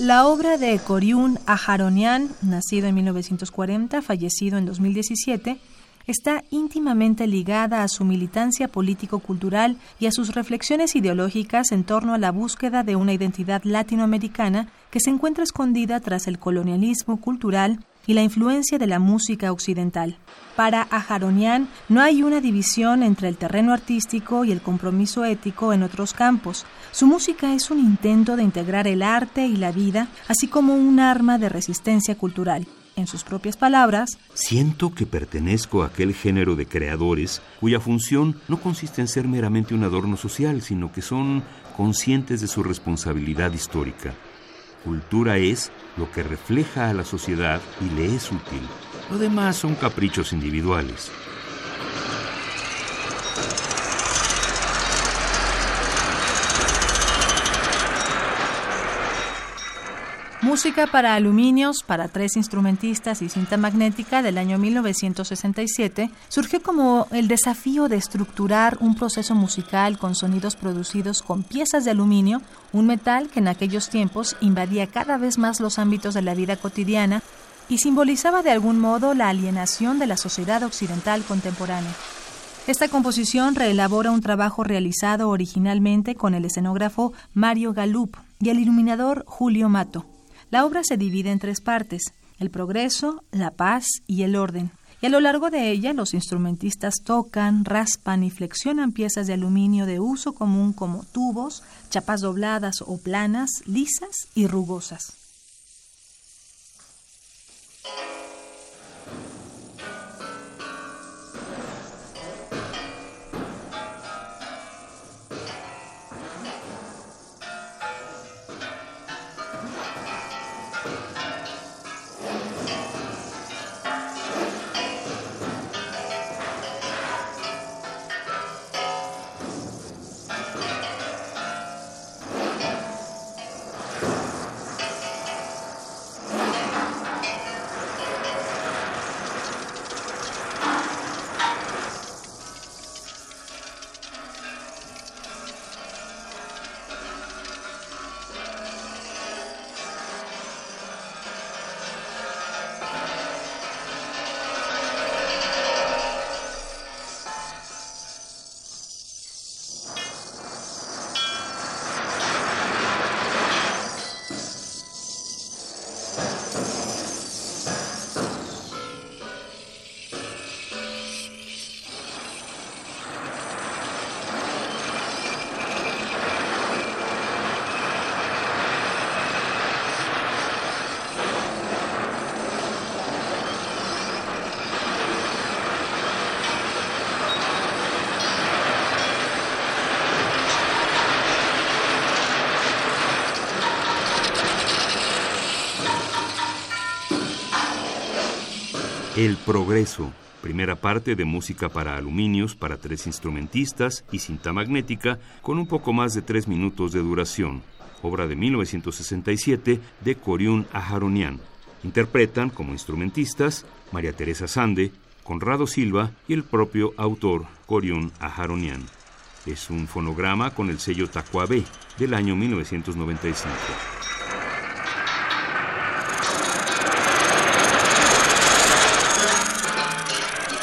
La obra de Coriún Ajaronian, nacido en 1940, fallecido en 2017, está íntimamente ligada a su militancia político-cultural y a sus reflexiones ideológicas en torno a la búsqueda de una identidad latinoamericana que se encuentra escondida tras el colonialismo cultural y la influencia de la música occidental. Para Ajaronian no hay una división entre el terreno artístico y el compromiso ético en otros campos. Su música es un intento de integrar el arte y la vida, así como un arma de resistencia cultural. En sus propias palabras, Siento que pertenezco a aquel género de creadores cuya función no consiste en ser meramente un adorno social, sino que son conscientes de su responsabilidad histórica. Cultura es lo que refleja a la sociedad y le es útil. Lo demás son caprichos individuales. Música para aluminios para tres instrumentistas y cinta magnética del año 1967 surgió como el desafío de estructurar un proceso musical con sonidos producidos con piezas de aluminio, un metal que en aquellos tiempos invadía cada vez más los ámbitos de la vida cotidiana y simbolizaba de algún modo la alienación de la sociedad occidental contemporánea. Esta composición reelabora un trabajo realizado originalmente con el escenógrafo Mario Galup y el iluminador Julio Mato. La obra se divide en tres partes, el progreso, la paz y el orden. Y a lo largo de ella los instrumentistas tocan, raspan y flexionan piezas de aluminio de uso común como tubos, chapas dobladas o planas, lisas y rugosas. El Progreso, primera parte de música para aluminios para tres instrumentistas y cinta magnética con un poco más de tres minutos de duración, obra de 1967 de Coriún Ajaronian. Interpretan como instrumentistas María Teresa Sande, Conrado Silva y el propio autor Coriún Ajaronian. Es un fonograma con el sello Tacuabé del año 1995.